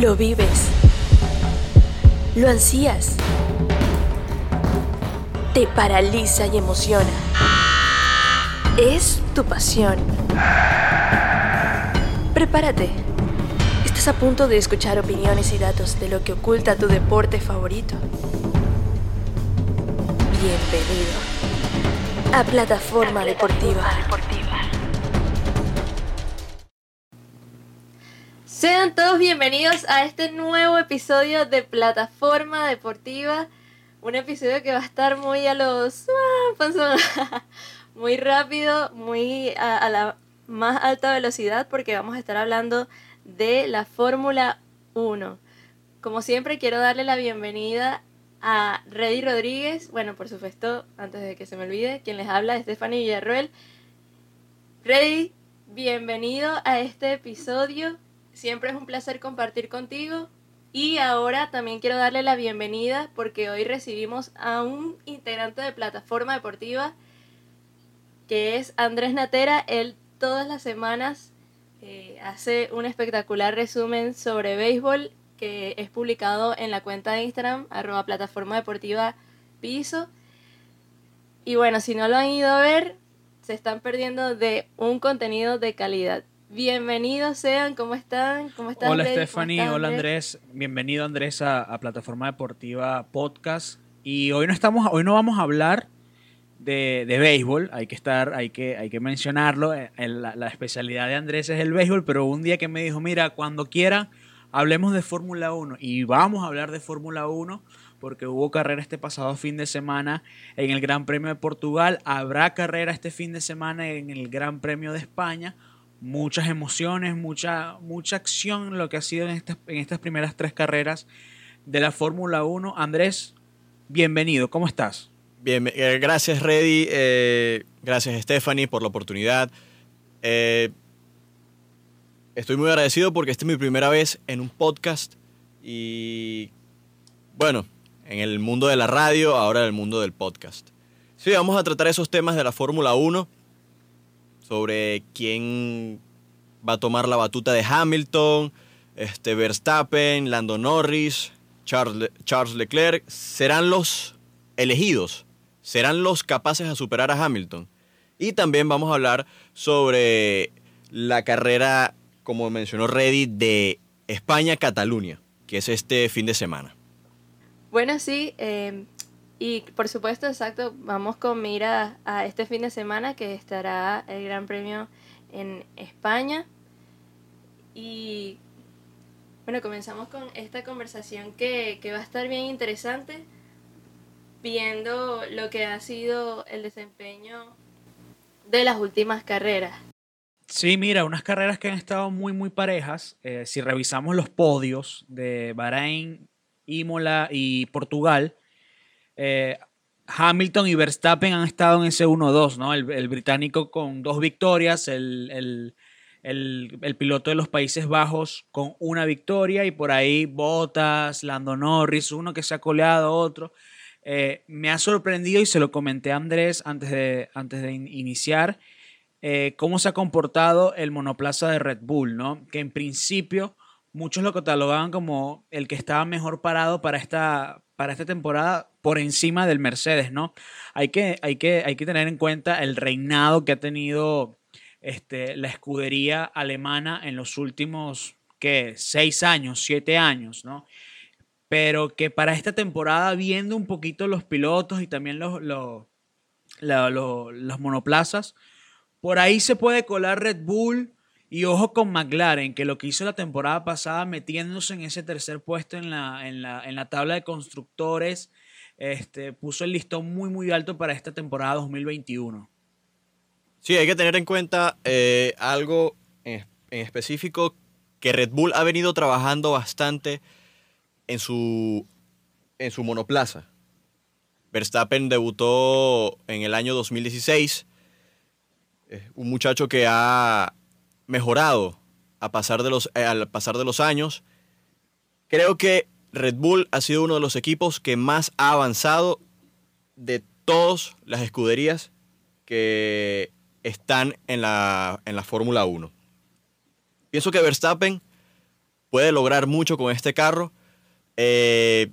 Lo vives. Lo ansías. Te paraliza y emociona. Es tu pasión. Prepárate. Estás a punto de escuchar opiniones y datos de lo que oculta tu deporte favorito. Bienvenido a Plataforma Deportiva. Sean todos bienvenidos a este nuevo episodio de Plataforma Deportiva. Un episodio que va a estar muy a los... ah, panzón, muy rápido, muy a, la más alta velocidad porque vamos a estar hablando de la Fórmula 1. Como siempre quiero darle la bienvenida a Reddy Rodríguez. Bueno, por supuesto, antes de que se me olvide, quien les habla es Stephanie Villarruel. Reddy, bienvenido a este episodio. Siempre es un placer compartir contigo. Y ahora también quiero darle la bienvenida porque hoy recibimos a un integrante de plataforma deportiva que es Andrés Natera. Él todas las semanas eh, hace un espectacular resumen sobre béisbol que es publicado en la cuenta de Instagram, arroba plataforma deportiva piso. Y bueno, si no lo han ido a ver, se están perdiendo de un contenido de calidad. Bienvenidos sean, ¿cómo están? ¿Cómo están? Hola Stephanie, hola Andrés, bienvenido Andrés a, a Plataforma Deportiva Podcast. Y hoy no estamos, hoy no vamos a hablar de, de béisbol, hay que estar, hay que, hay que mencionarlo. eh, la, la especialidad de Andrés es el béisbol, pero un día que me dijo, mira, cuando quiera, hablemos de Fórmula 1. Y vamos a hablar de Fórmula 1 porque hubo carrera este pasado fin de semana en el Gran Premio de Portugal, habrá carrera este fin de semana en el Gran Premio de España muchas emociones, mucha, mucha acción lo que ha sido en estas, en estas primeras tres carreras de la Fórmula 1. Andrés, bienvenido, ¿cómo estás? Bien, eh, gracias Reddy, eh, gracias Stephanie por la oportunidad. Eh, estoy muy agradecido porque esta es mi primera vez en un podcast y bueno, en el mundo de la radio, ahora en el mundo del podcast. Sí, vamos a tratar esos temas de la Fórmula 1, sobre quién va a tomar la batuta de Hamilton, este, Verstappen, Lando Norris, Charles, Le- Charles Leclerc, serán los elegidos, serán los capaces a superar a Hamilton. Y también vamos a hablar sobre la carrera, como mencionó Reddy, de España-Cataluña, que es este fin de semana. Bueno, sí, eh, y por supuesto, exacto, vamos con mira a este fin de semana que estará el Gran Premio en España. Y bueno, comenzamos con esta conversación que, que va a estar bien interesante, viendo lo que ha sido el desempeño de las últimas carreras. Sí, mira, unas carreras que han estado muy, muy parejas. Eh, si revisamos los podios de Bahrein, Imola y Portugal, eh, Hamilton y Verstappen han estado en ese 1-2, ¿no? El, británico con dos victorias, el, el- el- piloto de los Países Bajos con una victoria y por ahí Bottas, Lando Norris, uno que se ha coleado, otro. Eh, me ha sorprendido y se lo comenté a Andrés antes de, antes de in- iniciar eh, cómo se ha comportado el monoplaza de Red Bull, ¿no? Que en principio muchos lo catalogaban como el que estaba mejor parado para esta, para esta temporada por encima del Mercedes, ¿no? Hay que, hay que, hay que tener en cuenta el reinado que ha tenido este, la escudería alemana en los últimos, ¿qué? Seis años, siete años, ¿no? Pero que para esta temporada, viendo un poquito los pilotos y también los, los, la- lo- los monoplazas, por ahí se puede colar Red Bull y ojo con McLaren, que lo que hizo la temporada pasada metiéndose en ese tercer puesto en la, en la, en la tabla de constructores, este, puso el listón muy muy alto para esta temporada 2021. Sí, hay que tener en cuenta eh, algo en, específico que Red Bull ha venido trabajando bastante en su, en su monoplaza. Verstappen debutó en el año 2016. Es un muchacho que ha mejorado a pasar de los, eh, al pasar de los años. Creo que Red Bull ha sido uno de los equipos que más ha avanzado de todas las escuderías que están en la, en la Fórmula 1. Pienso que Verstappen puede lograr mucho con este carro. Eh,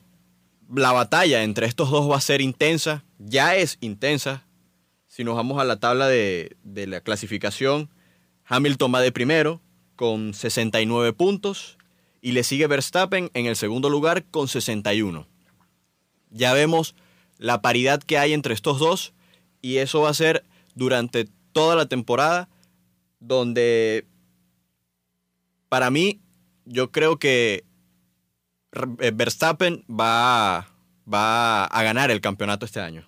la batalla entre estos dos va a ser intensa, ya es intensa. Si nos vamos a la tabla de, de la clasificación, Hamilton va de primero con 69 puntos y le sigue Verstappen en el segundo lugar con 61. Ya vemos la paridad que hay entre estos dos y eso va a ser durante toda la temporada donde para mí yo creo que eh, Verstappen va, va a ganar el campeonato este año.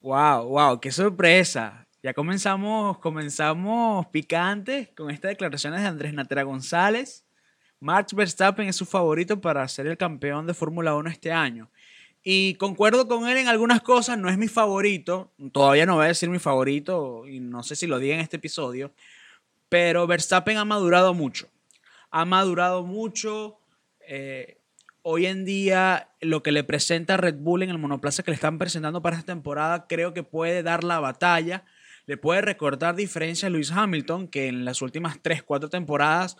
Wow, wow, qué sorpresa. Ya comenzamos, comenzamos picantes con estas declaraciones de Andrés Natera González. Max Verstappen es su favorito para ser el campeón de Fórmula 1 este año. Y concuerdo con él en algunas cosas, no es mi favorito, todavía no voy a decir mi favorito y no sé si lo diga en este episodio, pero Verstappen ha madurado mucho. Ha madurado mucho. Eh, hoy en día lo que le presenta Red Bull en el monoplaza que le están presentando para esta temporada creo que puede dar la batalla. Le puede recordar diferencia a Lewis Hamilton, que en las últimas 3, 4 temporadas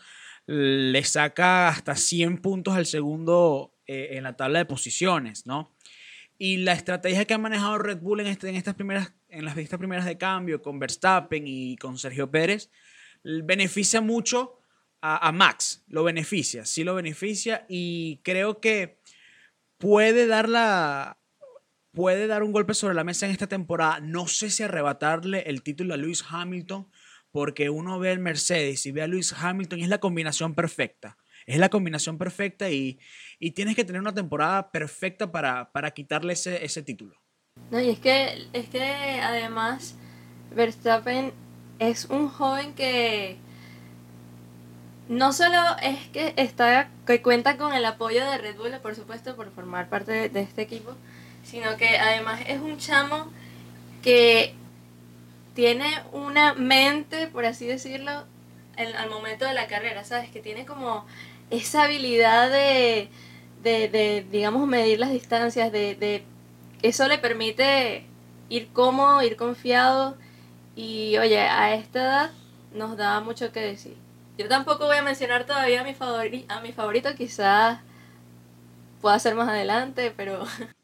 le saca hasta 100 puntos al segundo eh, en la tabla de posiciones, ¿no? Y la estrategia que ha manejado Red Bull en, este, estas, primeras, en las estas primeras de cambio con Verstappen y con Sergio Pérez beneficia mucho a, Max, lo beneficia, sí lo beneficia y creo que puede dar la, puede dar un golpe sobre la mesa en esta temporada. No sé si arrebatarle el título a Lewis Hamilton, porque uno ve el Mercedes y ve a Lewis Hamilton y es la combinación perfecta. Es la combinación perfecta y, y tienes que tener una temporada perfecta para, para quitarle ese, ese, título. No, y es que, es que además Verstappen es un joven que no solo es que está que cuenta con el apoyo de Red Bull, por supuesto, por formar parte de, este equipo, sino que además es un chamo que tiene una mente, por así decirlo, al momento de la carrera, ¿sabes? Que tiene como esa habilidad de, de, digamos, medir las distancias, de, de, eso le permite ir cómodo, ir confiado y, oye, a esta edad nos da mucho que decir. Yo tampoco voy a mencionar todavía a mi, favori a mi favorito, quizás pueda ser más adelante, pero...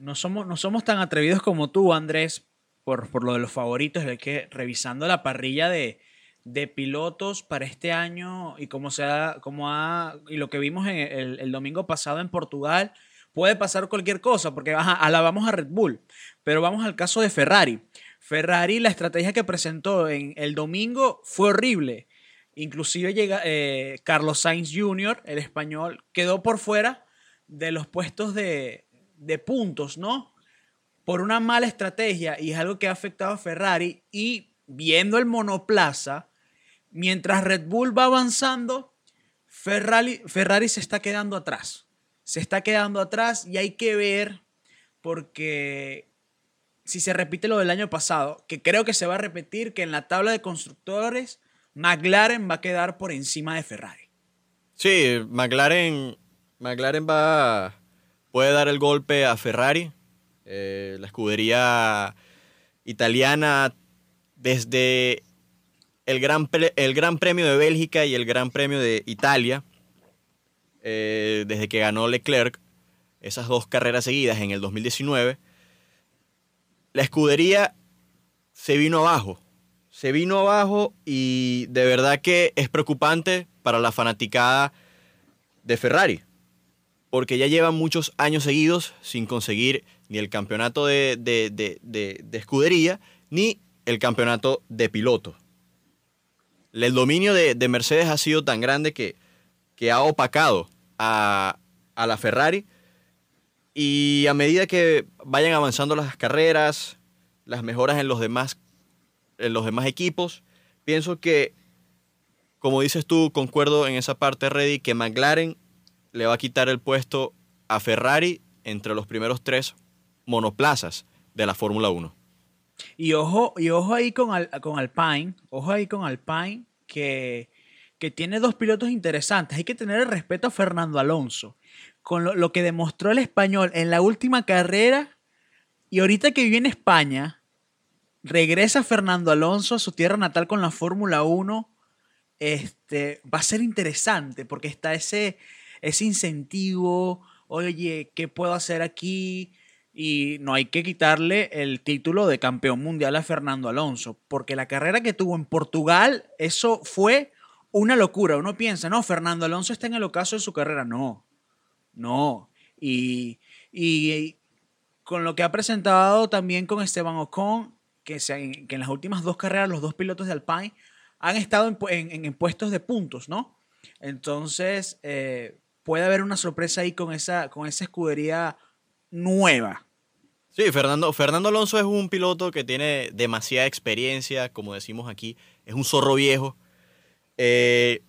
No somos, no somos tan atrevidos como tú, Andrés, por, por lo de los favoritos. Es que revisando la parrilla de, de pilotos para este año y como sea, como ha, y lo que vimos el, domingo pasado en Portugal, puede pasar cualquier cosa, porque ajá, alabamos a Red Bull, pero vamos al caso de Ferrari. Ferrari, la estrategia que presentó en el domingo fue horrible. Inclusive llega eh, Carlos Sainz Jr., el español, quedó por fuera de los puestos de, de puntos, ¿no? Por una mala estrategia y es algo que ha afectado a Ferrari y viendo el monoplaza, mientras Red Bull va avanzando, Ferrari, Ferrari se está quedando atrás. Se está quedando atrás y hay que ver porque si se repite lo del año pasado, que creo que se va a repetir, que en la tabla de constructores McLaren va a quedar por encima de Ferrari. Sí, McLaren, McLaren va, puede dar el golpe a Ferrari. Eh, la escudería italiana desde el gran, el gran Premio de Bélgica y el Gran Premio de Italia, eh, desde que ganó Leclerc, esas dos carreras seguidas en el 2019, la escudería se vino abajo. Se vino abajo y de verdad que es preocupante para la fanaticada de Ferrari, porque ya llevan muchos años seguidos sin conseguir ni el campeonato de, escudería ni el campeonato de piloto. El dominio de, Mercedes ha sido tan grande que, que ha opacado a, a la Ferrari y a medida que vayan avanzando las carreras, las mejoras en los demás en los demás equipos. Pienso que, como dices tú, concuerdo en esa parte, Reddy, que McLaren le va a quitar el puesto a Ferrari entre los primeros tres monoplazas de la Fórmula 1. Y ojo, y ojo ahí con, con Alpine, ojo ahí con Alpine, que, que tiene dos pilotos interesantes. Hay que tener el respeto a Fernando Alonso, con lo, lo que demostró el español en la última carrera y ahorita que vive en España, Regresa Fernando Alonso a su tierra natal con la Fórmula 1 este, va a ser interesante porque está ese, ese incentivo, oye, ¿qué puedo hacer aquí? Y no hay que quitarle el título de campeón mundial a Fernando Alonso, porque la carrera que tuvo en Portugal, eso fue una locura. Uno piensa, no, Fernando Alonso está en el ocaso de su carrera. No, no. Y, y con lo que ha presentado también con Esteban Ocon, que, que en las últimas dos carreras los dos pilotos de Alpine han estado en, en, puestos de puntos, ¿no? Entonces, eh, puede haber una sorpresa ahí con esa, con esa escudería nueva. Sí, Fernando, Fernando Alonso es un piloto que tiene demasiada experiencia, como decimos aquí, es un zorro viejo. Eh,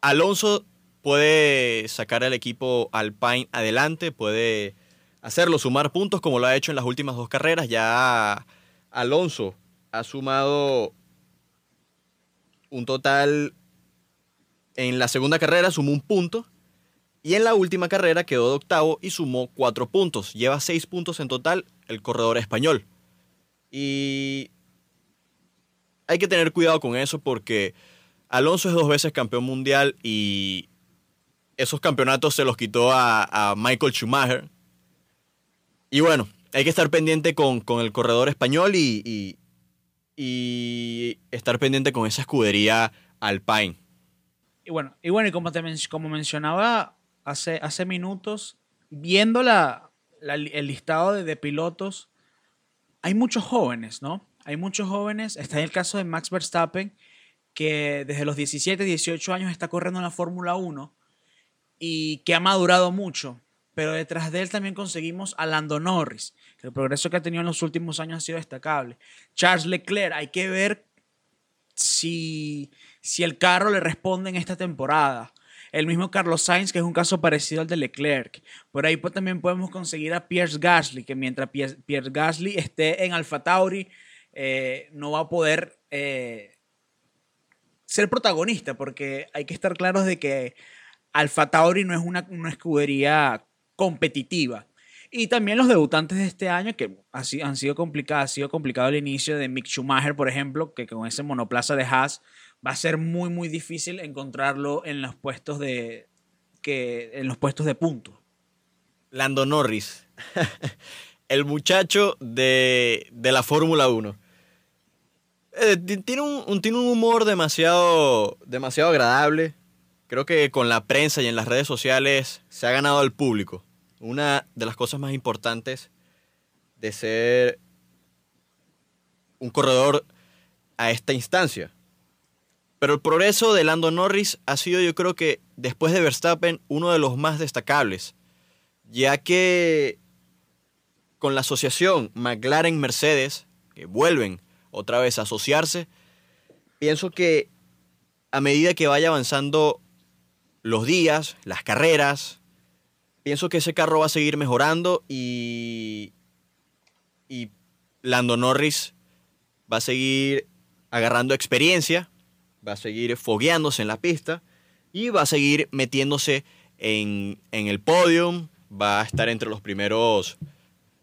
Alonso puede sacar al equipo Alpine adelante, puede hacerlo, sumar puntos como lo ha hecho en las últimas dos carreras. Ya Alonso ha sumado un total en la segunda carrera, sumó un punto. Y en la última carrera quedó de octavo y sumó cuatro puntos. Lleva seis puntos en total el corredor español. Y hay que tener cuidado con eso porque Alonso es dos veces campeón mundial y esos campeonatos se los quitó a, Michael Schumacher. Y bueno, hay que estar pendiente con, el corredor español y, y, estar pendiente con esa escudería Alpine. Y bueno, y bueno, y como, te, como mencionaba hace, hace minutos, viendo la, el listado de, pilotos, hay muchos jóvenes, ¿no? Hay muchos jóvenes. Está en el caso de Max Verstappen, que desde los 17, 18 años está corriendo en la Fórmula 1 y que ha madurado mucho. Pero detrás de él también conseguimos a Lando Norris, que el progreso que ha tenido en los últimos años ha sido destacable. Charles Leclerc, hay que ver si, si el carro le responde en esta temporada. El mismo Carlos Sainz, que es un caso parecido al de Leclerc. Por ahí pues, también podemos conseguir a Pierce Gasly, que mientras Pierce, Gasly esté en Alfa Tauri, eh, no va a poder eh, ser protagonista, porque hay que estar claros de que Alfa Tauri no es una, escudería competitiva. Y también los debutantes de este año, que han sido ha sido complicado el inicio de Mick Schumacher, por ejemplo, que con ese monoplaza de Haas va a ser muy, muy difícil encontrarlo en los puestos de, que, en los puestos de punto. Lando Norris, el muchacho de, de la Fórmula 1. Eh, tiene, un, tiene un humor demasiado, demasiado agradable. Creo que con la prensa y en las redes sociales se ha ganado al público. Una de las cosas más importantes de ser un corredor a esta instancia. Pero el progreso de Lando Norris ha sido yo creo que después de Verstappen uno de los más destacables, ya que con la asociación McLaren-Mercedes, que vuelven otra vez asociarse. Pienso que a medida que vaya avanzando los días, las carreras, pienso que ese carro va a seguir mejorando y, y Lando Norris va a seguir agarrando experiencia, va a seguir fogueándose en la pista y va a seguir metiéndose en, en el podium, va a estar entre los primeros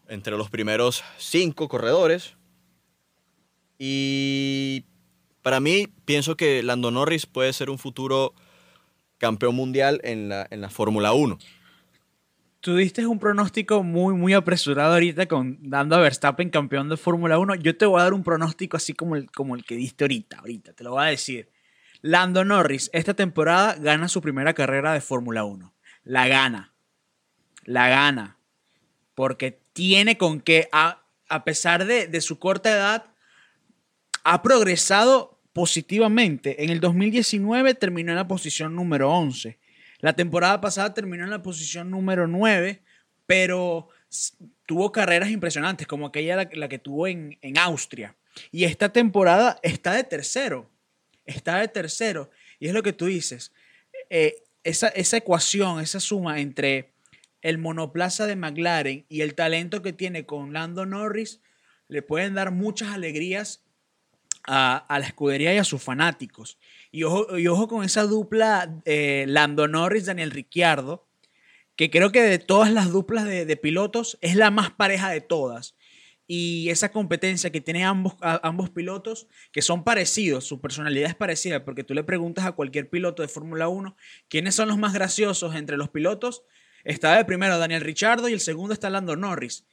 entre los primeros cinco corredores y para mí, pienso que Lando Norris puede ser un futuro campeón mundial en la, en la Fórmula 1. Tú diste un pronóstico muy, muy apresurado ahorita con dando a Verstappen campeón de Fórmula 1. Yo te voy a dar un pronóstico así como el, como el que diste ahorita, ahorita, te lo voy a decir. Lando Norris esta temporada gana su primera carrera de Fórmula 1. La gana. La gana. Porque tiene con qué, a, a pesar de, de su corta edad, ha progresado positivamente. En el 2019 terminó en la posición número 11. La temporada pasada terminó en la posición número 9, pero tuvo carreras impresionantes, como aquella la, que tuvo en, Austria. Y esta temporada está de tercero. Está de tercero. Y es lo que tú dices. Eh, esa, esa ecuación, esa suma entre el monoplaza de McLaren y el talento que tiene con Lando Norris, le pueden dar muchas alegrías a, la escudería y a sus fanáticos. Y ojo, y ojo con esa dupla eh, Lando Norris, Daniel Ricciardo, que creo que de todas las duplas de, pilotos es la más pareja de todas. y esa competencia que tienen ambos, ambos pilotos, que son parecidos, su personalidad es parecida, porque tú le preguntas a cualquier piloto de Fórmula 1 quiénes son los más graciosos entre los pilotos, está de primero Daniel Richardo y el segundo está Lando Norris.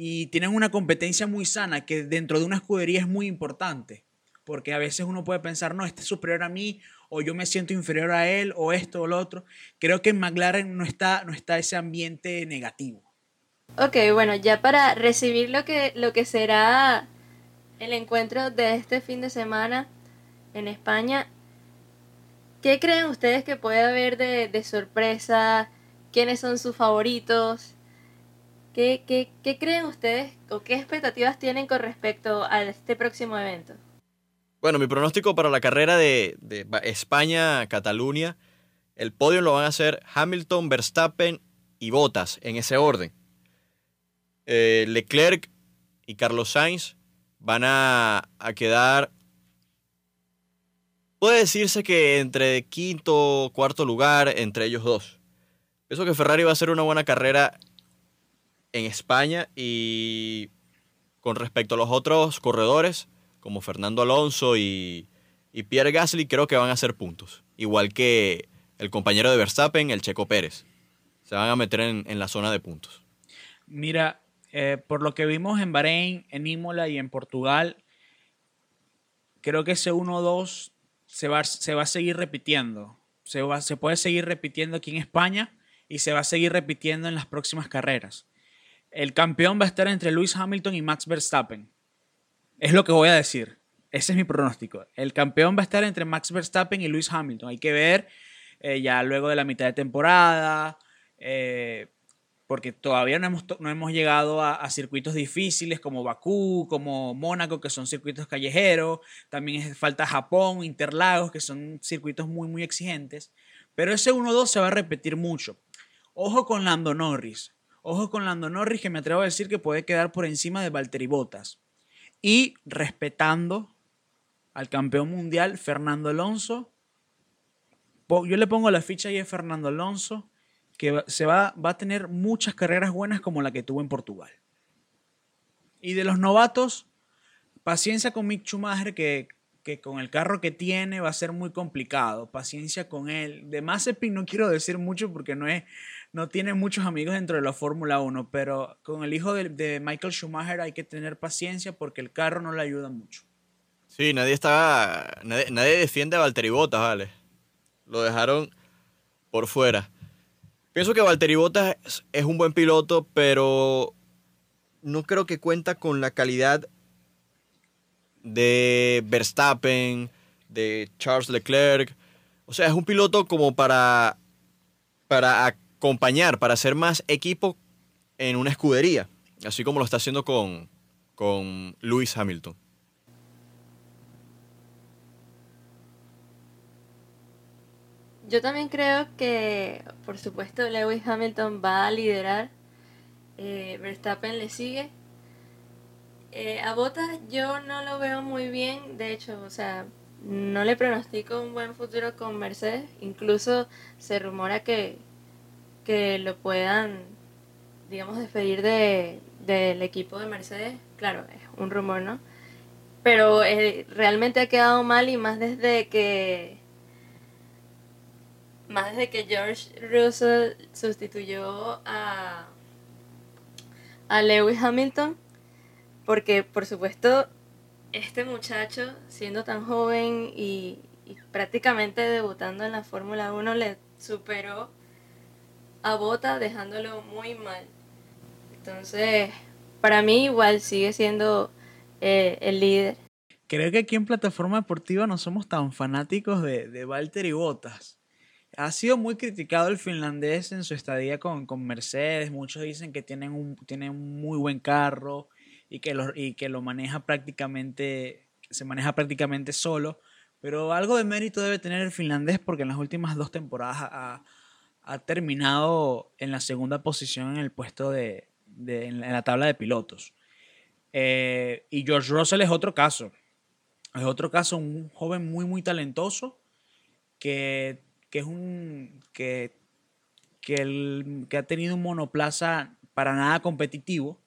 Y tienen una competencia muy sana que dentro de una escudería es muy importante, porque a veces uno puede pensar, no, este es superior a mí, o yo me siento inferior a él, o esto o lo otro. Creo que en McLaren no está, no está ese ambiente negativo. Ok, bueno, ya para recibir lo que, lo que será el encuentro de este fin de semana en España, ¿qué creen ustedes que puede haber de, sorpresa? ¿Quiénes son sus favoritos? ¿Qué, creen ustedes o qué expectativas tienen con respecto a este próximo evento? Bueno, mi pronóstico para la carrera de, de España-Cataluña, el podio lo van a hacer Hamilton, Verstappen y Bottas, en ese orden. Eh, Leclerc y Carlos Sainz van a, quedar, puede decirse que entre quinto cuarto lugar entre ellos dos. Pienso que Ferrari va a hacer una buena carrera en España y con respecto a los otros corredores, como Fernando Alonso y, Pierre Gasly, creo que van a hacer puntos. Igual que el compañero de Verstappen, el Checo Pérez. Se van a meter en, la zona de puntos. Mira, eh, por lo que vimos en Bahrein, en Imola y en Portugal, creo que ese 1-2 se va, se va a seguir repitiendo. Se, va, se puede seguir repitiendo aquí en España y se va a seguir repitiendo en las próximas carreras. El campeón va a estar entre Lewis Hamilton y Max Verstappen. Es lo que voy a decir. Ese es mi pronóstico. El campeón va a estar entre Max Verstappen y Lewis Hamilton. Hay que ver eh, ya luego de la mitad de temporada. Eh, porque todavía no hemos, no hemos llegado a, circuitos difíciles como Bakú, como Mónaco, que son circuitos callejeros, también falta Japón, Interlagos, que son circuitos muy, muy exigentes, pero ese 1-2 se va a repetir mucho. Ojo con Lando Norris, ojo con Lando Norris, que me atrevo a decir que puede quedar por encima de Valtteri Bottas. Y respetando al campeón mundial, Fernando Alonso, yo le pongo la ficha ahí a Fernando Alonso que se va, va a tener muchas carreras buenas como la que tuvo en Portugal. Y de los novatos, paciencia con Mick Schumacher, que, que, con el carro que tiene va a ser muy complicado. Paciencia con él. De Mazepin no quiero decir mucho porque no, es, no tiene muchos amigos dentro de la Fórmula 1, pero con el hijo de, Michael Schumacher hay que tener paciencia porque el carro no le ayuda mucho. Sí, nadie está. Nadie, nadie defiende a Valtteri Bottas, ¿vale? Lo dejaron por fuera. Pienso que Valtteri Bottas es un buen piloto, pero no creo que cuenta con la calidad de Verstappen, de Charles Leclerc. O sea, es un piloto como para, para acompañar, para hacer más equipo en una escudería, así como lo está haciendo con, con Lewis Hamilton. Yo también creo que, por supuesto, Lewis Hamilton va a liderar. Eh, Verstappen le sigue. Eh, a Bottas yo no lo veo muy bien. De hecho, o sea, no le pronostico un buen futuro con Mercedes. Incluso se rumora que, que lo puedan, digamos, despedir de, del equipo de Mercedes. Claro, es un rumor, ¿no? Pero eh, realmente ha quedado mal y más desde que más desde que George Russell sustituyó a, a Lewis Hamilton, porque por supuesto este muchacho, siendo tan joven y, prácticamente debutando en la Fórmula 1, le superó a Bota dejándolo muy mal. Entonces, para mí igual sigue siendo eh, el líder. Creo que aquí en Plataforma Deportiva no somos tan fanáticos de, de Walter y Botas ha sido muy criticado el finlandés en su estadía con, Mercedes. Muchos dicen que tienen un, tiene un muy buen carro y que, lo, y que lo maneja prácticamente, se maneja prácticamente solo. Pero algo de mérito debe tener el finlandés porque en las últimas dos temporadas ha, terminado en la segunda posición en el puesto de, en la tabla de pilotos. Eh, y George Russell es otro caso. Es otro caso, un joven muy, muy talentoso que que es un que, que, el, que ha tenido un monoplaza para nada competitivo,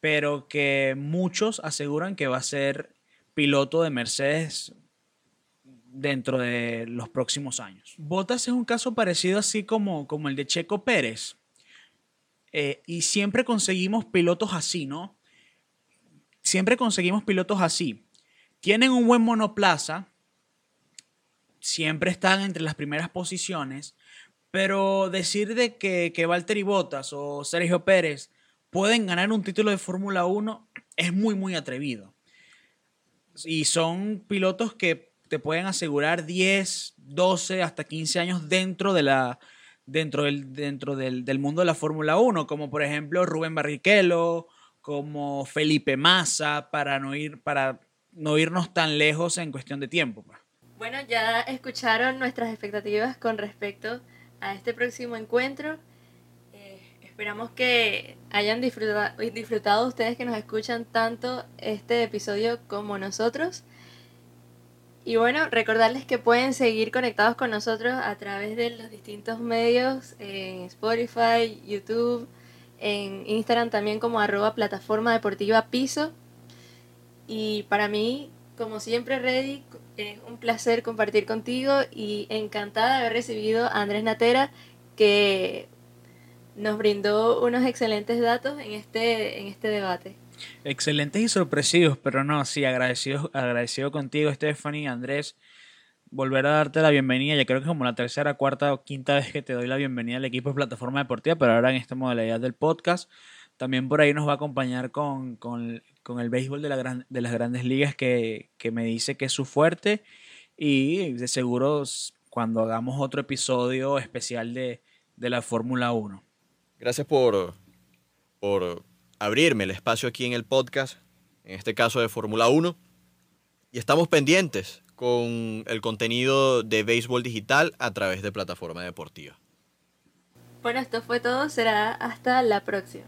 pero que muchos aseguran que va a ser piloto de Mercedes dentro de los próximos años. Bottas es un caso parecido así como, como el de Checo Pérez. Eh, y siempre conseguimos pilotos así, ¿no? Siempre conseguimos pilotos así. Tienen un buen monoplaza, siempre están entre las primeras posiciones, pero decir de que, que Valtteri Bottas o Sergio Pérez pueden ganar un título de Fórmula 1 es muy, muy atrevido. Y son pilotos que te pueden asegurar 10, 12, hasta 15 años dentro, de la, dentro, del, dentro del, del mundo de la Fórmula 1, como por ejemplo Rubén Barrichello, como Felipe Massa, para no, ir, para no irnos tan lejos en cuestión de tiempo. pues. Bueno, ya escucharon nuestras expectativas con respecto a este próximo encuentro. Eh, esperamos que hayan disfruta- disfrutado ustedes que nos escuchan tanto este episodio como nosotros. Y bueno, recordarles que pueden seguir conectados con nosotros a través de los distintos medios en Spotify, YouTube, en Instagram también como arroba plataforma deportiva piso. Y para mí, como siempre, Reddy, es un placer compartir contigo y encantada de haber recibido a Andrés Natera, que nos brindó unos excelentes datos en este, en este debate. Excelentes y sorpresivos, pero no, sí, agradecido, agradecido contigo, Stephanie, Andrés. Volver a darte la bienvenida, ya creo que es como la tercera, cuarta o quinta vez que te doy la bienvenida al equipo de Plataforma Deportiva, pero ahora en esta modalidad del podcast. También por ahí nos va a acompañar con, con- con el béisbol de, la gran- de las grandes ligas que, que me dice que es su fuerte y de seguro cuando hagamos otro episodio especial de, de la Fórmula 1. Gracias por, por abrirme el espacio aquí en el podcast, en este caso de Fórmula 1. Y estamos pendientes con el contenido de béisbol digital a través de plataforma deportiva. Bueno, esto fue todo, será hasta la próxima.